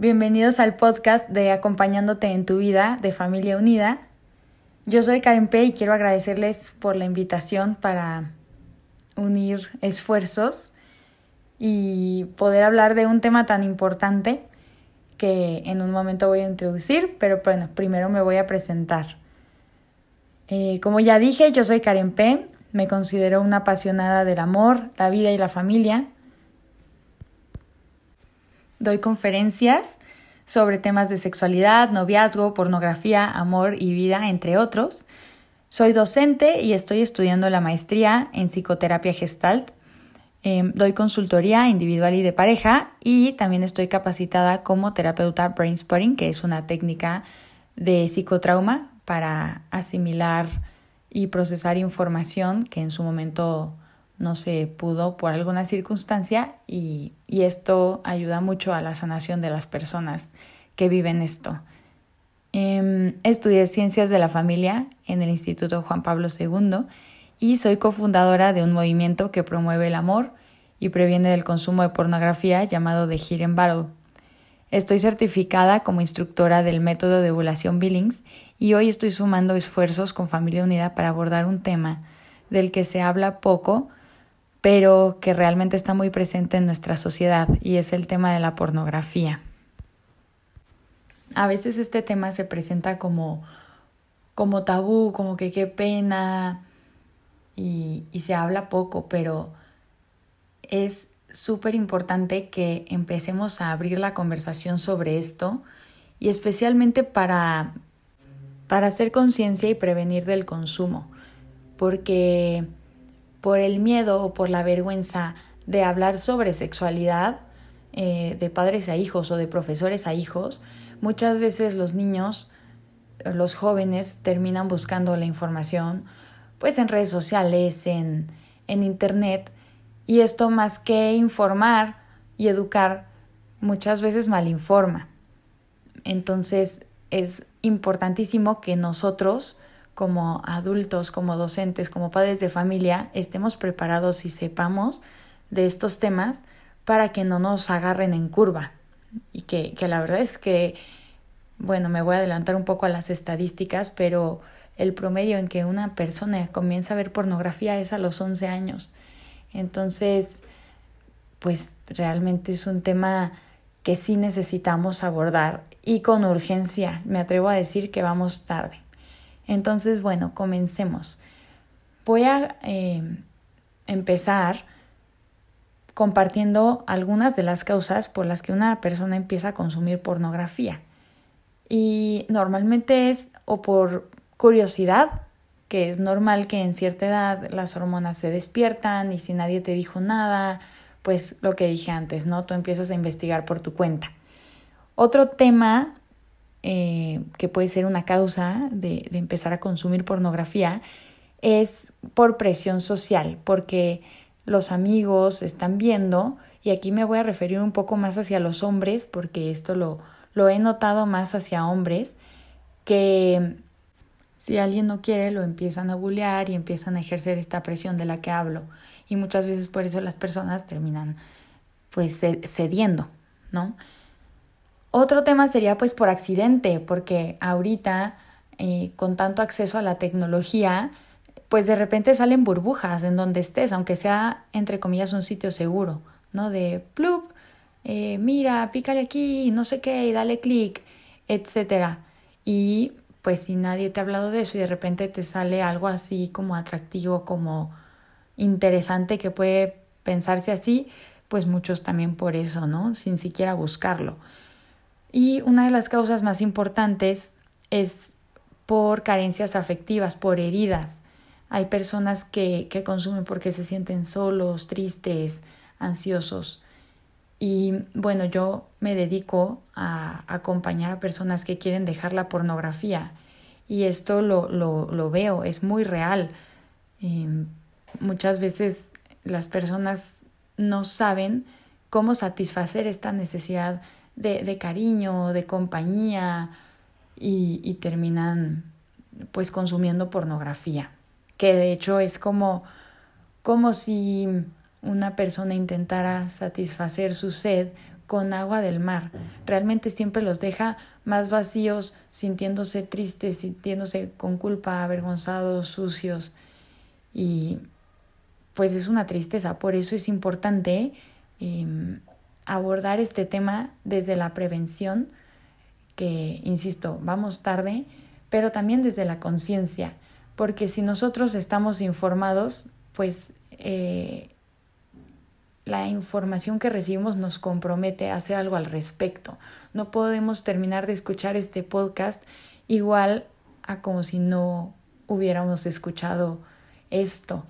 Bienvenidos al podcast de Acompañándote en tu vida de Familia Unida. Yo soy Karen P y quiero agradecerles por la invitación para unir esfuerzos y poder hablar de un tema tan importante que en un momento voy a introducir, pero bueno, primero me voy a presentar. Eh, como ya dije, yo soy Karen P, me considero una apasionada del amor, la vida y la familia Doy conferencias sobre temas de sexualidad, noviazgo, pornografía, amor y vida, entre otros. Soy docente y estoy estudiando la maestría en psicoterapia gestalt. Em, doy consultoría individual y de pareja y también estoy capacitada como terapeuta brain spotting, que es una técnica de psicotrauma para asimilar y procesar información que en su momento no se pudo por alguna circunstancia y, esto ayuda mucho a la sanación de las personas que viven esto. Em, estudié Ciencias de la Familia en el Instituto Juan Pablo II y soy cofundadora de un movimiento que promueve el amor y previene del consumo de pornografía llamado The Hidden Battle. Estoy certificada como instructora del método de ovulación Billings y hoy estoy sumando esfuerzos con Familia Unida para abordar un tema del que se habla poco, pero que realmente está muy presente en nuestra sociedad y es el tema de la pornografía. A veces este tema se presenta como, como tabú, como que qué pena y, y se habla poco, pero es súper importante que empecemos a abrir la conversación sobre esto y especialmente para, para hacer conciencia y prevenir del consumo, porque por el miedo o por la vergüenza de hablar sobre sexualidad eh, de padres a hijos o de profesores a hijos, muchas veces los niños, los jóvenes terminan buscando la información pues en redes sociales, en, en internet, y esto más que informar y educar, muchas veces malinforma. Entonces es importantísimo que nosotros como adultos, como docentes, como padres de familia, estemos preparados y sepamos de estos temas para que no nos agarren en curva. Y que, que la verdad es que, bueno, me voy a adelantar un poco a las estadísticas, pero el promedio en que una persona comienza a ver pornografía es a los 11 años. Entonces, pues realmente es un tema que sí necesitamos abordar y con urgencia. Me atrevo a decir que vamos tarde. Entonces, bueno, comencemos. Voy a eh, empezar compartiendo algunas de las causas por las que una persona empieza a consumir pornografía. Y normalmente es o por curiosidad, que es normal que en cierta edad las hormonas se despiertan y si nadie te dijo nada, pues lo que dije antes, ¿no? Tú empiezas a investigar por tu cuenta. Otro tema eh, que puede ser una causa de, de empezar a consumir pornografía, es por presión social, porque los amigos están viendo, y aquí me voy a referir un poco más hacia los hombres, porque esto lo, lo he notado más hacia hombres, que si alguien no quiere, lo empiezan a bullear y empiezan a ejercer esta presión de la que hablo. Y muchas veces por eso las personas terminan pues cediendo, ¿no? Otro tema sería pues por accidente, porque ahorita eh, con tanto acceso a la tecnología, pues de repente salen burbujas en donde estés, aunque sea entre comillas un sitio seguro, ¿no? De plup, eh, mira, pícale aquí, no sé qué, dale clic, etcétera. Y pues si nadie te ha hablado de eso y de repente te sale algo así como atractivo, como interesante que puede pensarse así, pues muchos también por eso, ¿no? Sin siquiera buscarlo. Y una de las causas más importantes es por carencias afectivas, por heridas. Hay personas que, que consumen porque se sienten solos, tristes, ansiosos. Y bueno, yo me dedico a acompañar a personas que quieren dejar la pornografía y esto lo, lo, lo veo, es muy real. muchas veces las personas no saben cómo satisfacer esta necesidad de, cariño, de compañía y, y terminan pues consumiendo pornografía, que de hecho es como, como si una persona intentara satisfacer su sed con agua del mar. Realmente siempre los deja más vacíos, sintiéndose tristes, sintiéndose con culpa, avergonzados, sucios. Y pues es una tristeza. Por eso es importante em, abordar este tema desde la prevención, que, insisto, vamos tarde, pero también desde la conciencia, porque si nosotros estamos informados, pues eh, la información que recibimos nos compromete a hacer algo al respecto. No podemos terminar de escuchar este podcast igual a como si no hubiéramos escuchado esto.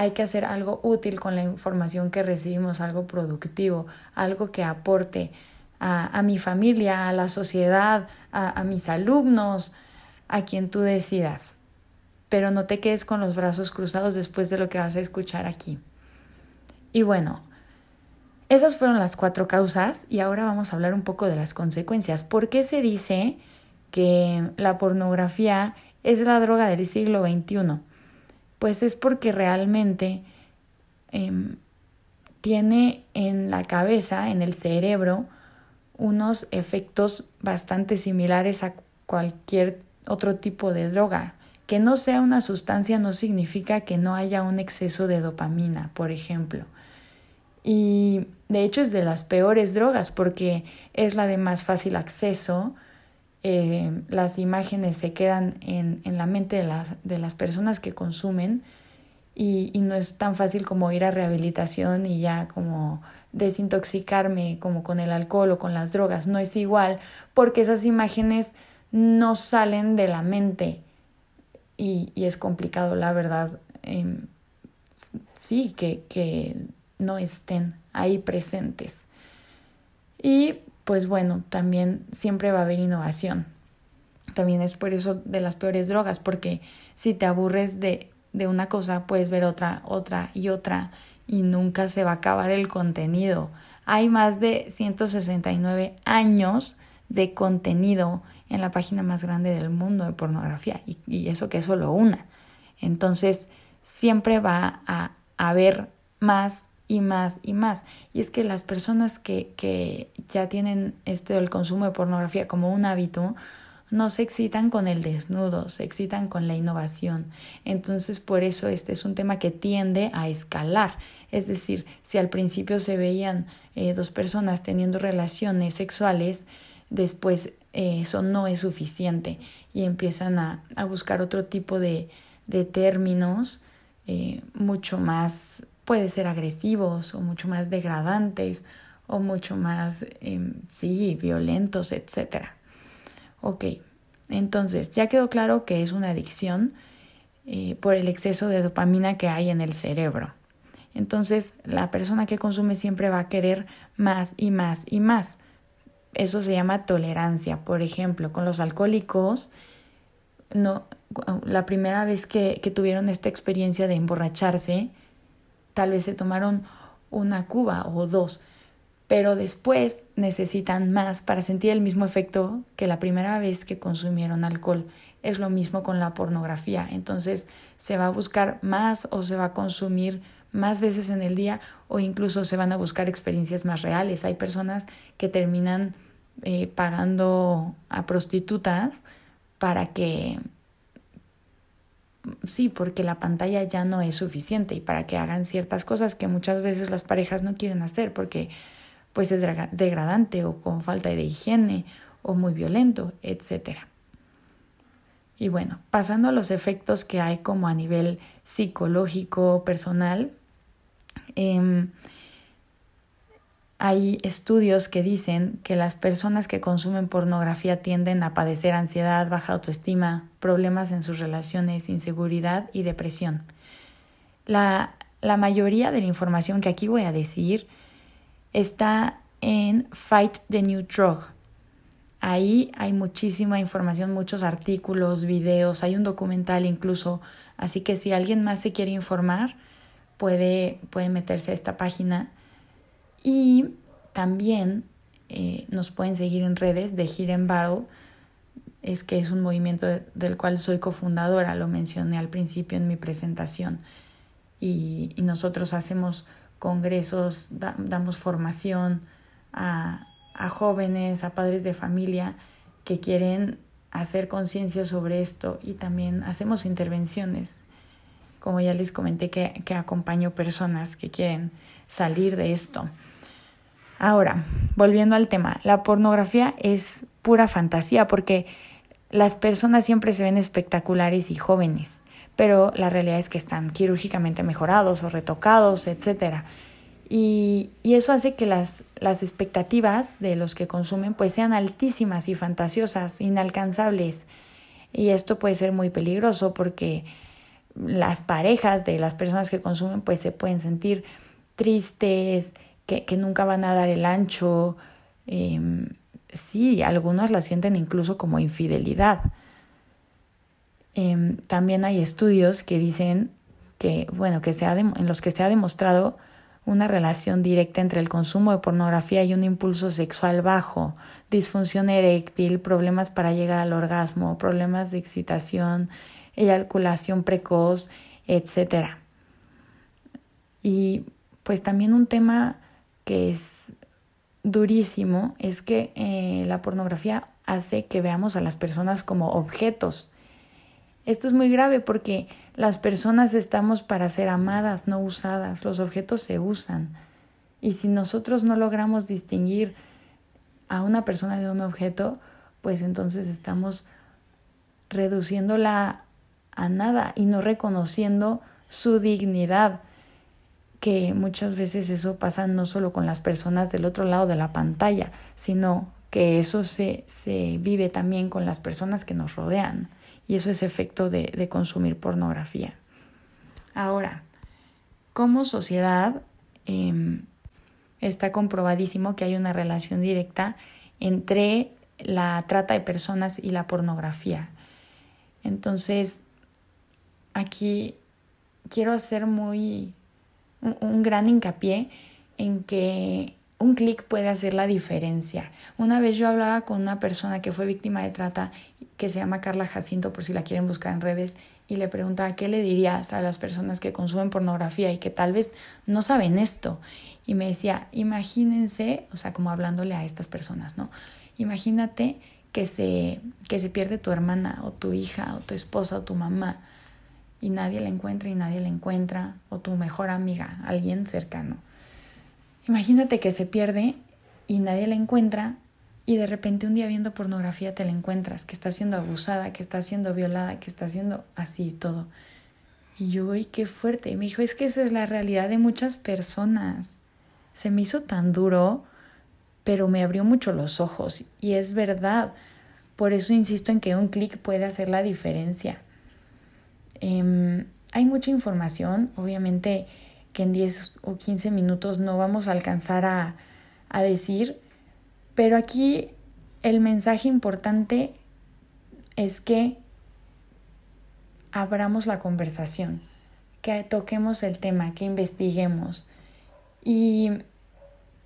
Hay que hacer algo útil con la información que recibimos, algo productivo, algo que aporte a, mi familia, a la sociedad, a mis alumnos, a quien tú decidas. Pero no te quedes con los brazos cruzados después de lo que vas a escuchar aquí. Y bueno, esas fueron las cuatro causas y ahora vamos a hablar un poco de las consecuencias. ¿Por qué se dice que la pornografía es la droga del siglo XXI? Pues es porque realmente em, tiene en la cabeza, en el cerebro, unos efectos bastante similares a cualquier otro tipo de droga. Que no sea una sustancia no significa que no haya un exceso de dopamina, por ejemplo. Y de hecho es de las peores drogas porque es la de más fácil acceso. Eh, las imágenes se quedan en, en la mente de las, de las, personas que consumen y, y, no es tan fácil como ir a rehabilitación y ya como desintoxicarme como con el alcohol o con las drogas. No es igual porque esas imágenes no salen de la mente y, y es complicado, la verdad. Em, sí, que, que no estén ahí presentes. Y pues bueno, también siempre va a haber innovación. También es por eso de las peores drogas, porque si te aburres de, de una cosa, puedes ver otra, otra y otra y nunca se va a acabar el contenido. Hay más de 169 años de contenido en la página más grande del mundo de pornografía y, eso que es solo una. Entonces, siempre va a haber más y más y más. Y es que las personas que, que ya tienen este el consumo de pornografía como un hábito, no se excitan con el desnudo, se excitan con la innovación. Entonces, por eso este es un tema que tiende a escalar. Es decir, si al principio se veían eh, dos personas teniendo relaciones sexuales, después eh, eso no es suficiente y empiezan a, a buscar otro tipo de, de términos eh, mucho más puede ser agresivos o mucho más degradantes o mucho más, em, sí, violentos, etc. Ok, entonces ya quedó claro que es una adicción eh, por el exceso de dopamina que hay en el cerebro. Entonces la persona que consume siempre va a querer más y más y más. Eso se llama tolerancia. Por ejemplo, con los alcohólicos, no, la primera vez que, que tuvieron esta experiencia de emborracharse, tal vez se tomaron una cuba o dos, pero después necesitan más para sentir el mismo efecto que la primera vez que consumieron alcohol. Es lo mismo con la pornografía, entonces se va a buscar más o se va a consumir más veces en el día o incluso se van a buscar experiencias más reales. Hay personas que terminan eh, pagando a prostitutas para que sí, porque la pantalla ya no es suficiente y para que hagan ciertas cosas que muchas veces las parejas no quieren hacer porque pues es degradante o con falta de higiene o muy violento, etc. Y bueno, pasando a los efectos que hay como a nivel psicológico, personal, eh, hay estudios que dicen que las personas que consumen pornografía tienden a padecer ansiedad, baja autoestima, problemas en sus relaciones, inseguridad y depresión. La, la mayoría de la información que aquí voy a decir está en Fight the New Drug. Ahí hay muchísima información, muchos artículos, videos, hay un documental incluso, así que si alguien más se quiere informar, puede, puede meterse a esta página. Y también eh, nos pueden seguir en redes de Hidden Battle, es que es un movimiento del cual soy cofundadora, lo mencioné al principio en mi presentación. Y, nosotros hacemos congresos, damos formación a, a jóvenes, a padres de familia que quieren hacer conciencia sobre esto y también hacemos intervenciones. Como ya les comenté que, que acompaño personas que quieren salir de esto. Ahora, volviendo al tema, la pornografía es pura fantasía porque las personas siempre se ven espectaculares y jóvenes, pero la realidad es que están quirúrgicamente mejorados o retocados, etc. Y, eso hace que las, las expectativas de los que consumen pues sean altísimas y fantasiosas, inalcanzables. Y esto puede ser muy peligroso porque las parejas de las personas que consumen pues se pueden sentir tristes, que, nunca van a dar el ancho. Em, sí, algunos la sienten incluso como infidelidad. Em, también hay estudios que dicen que, bueno, que se en los que se ha demostrado una relación directa entre el consumo de pornografía y un impulso sexual bajo, disfunción eréctil, problemas para llegar al orgasmo, problemas de excitación, eyaculación precoz, etc. Y pues también un tema que es durísimo es que eh, la pornografía hace que veamos a las personas como objetos. Esto es muy grave porque las personas estamos para ser amadas, no usadas. Los objetos se usan. Y si nosotros no logramos distinguir a una persona de un objeto, pues entonces estamos reduciéndola a nada y no reconociendo su dignidad que muchas veces eso pasa no solo con las personas del otro lado de la pantalla, sino que eso se, se vive también con las personas que nos rodean. Y eso es efecto de, consumir pornografía. Ahora, como sociedad, em, está comprobadísimo que hay una relación directa entre la trata de personas y la pornografía. Entonces, aquí quiero hacer muy un, gran hincapié en que un clic puede hacer la diferencia. Una vez yo hablaba con una persona que fue víctima de trata, que se llama Carla Jacinto, por si la quieren buscar en redes, y le preguntaba, ¿qué le dirías a las personas que consumen pornografía y que tal vez no saben esto? Y me decía, imagínense, o sea, como hablándole a estas personas, ¿no? Imagínate que se, que se pierde tu hermana o tu hija o tu esposa o tu mamá y nadie la encuentra y nadie la encuentra, o tu mejor amiga, alguien cercano. Imagínate que se pierde y nadie la encuentra y de repente un día viendo pornografía te la encuentras, que está siendo abusada, que está siendo violada, que está siendo así todo. Y yo, uy, qué fuerte. Y me dijo, es que esa es la realidad de muchas personas. Se me hizo tan duro, pero me abrió mucho los ojos. Y es verdad. Por eso insisto en que un clic puede hacer la diferencia. Em, hay mucha información, obviamente que en 10 o 15 minutos no vamos a alcanzar a, a decir, pero aquí el mensaje importante es que abramos la conversación, que toquemos el tema, que investiguemos. Y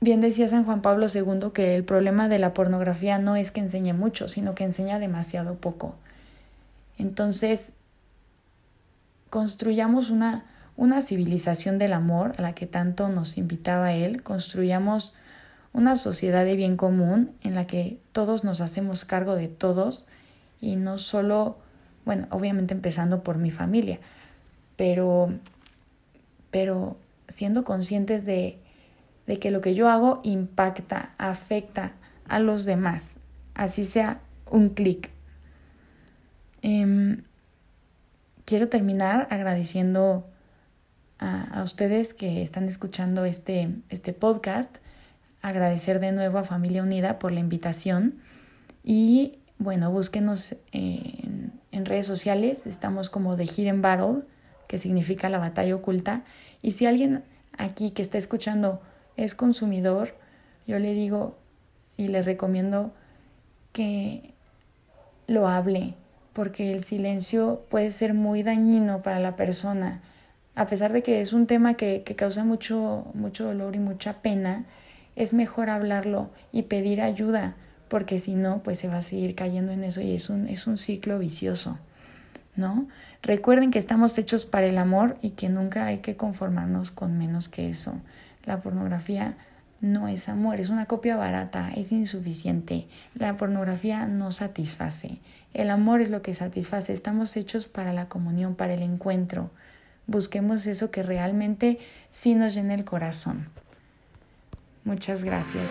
bien decía San Juan Pablo II que el problema de la pornografía no es que enseñe mucho, sino que enseña demasiado poco. Entonces, construyamos una, una civilización del amor a la que tanto nos invitaba él, construyamos una sociedad de bien común en la que todos nos hacemos cargo de todos y no solo, bueno, obviamente empezando por mi familia, pero, pero siendo conscientes de, de que lo que yo hago impacta, afecta a los demás, así sea un clic. Em, quiero terminar agradeciendo a, ustedes que están escuchando este, este podcast, agradecer de nuevo a Familia Unida por la invitación. Y bueno, búsquenos en, en redes sociales, estamos como de Hidden Battle, que significa la batalla oculta, y si alguien aquí que está escuchando es consumidor, yo le digo y le recomiendo que lo hable, porque el silencio puede ser muy dañino para la persona. A pesar de que es un tema que, que causa mucho, mucho dolor y mucha pena, es mejor hablarlo y pedir ayuda, porque si no, pues se va a seguir cayendo en eso y es un, es un ciclo vicioso, ¿no? Recuerden que estamos hechos para el amor y que nunca hay que conformarnos con menos que eso. La pornografía no es amor, es una copia barata, es insuficiente. La pornografía no satisface. El amor es lo que satisface. Estamos hechos para la comunión, para el encuentro. Busquemos eso que realmente sí nos llene el corazón. Muchas gracias.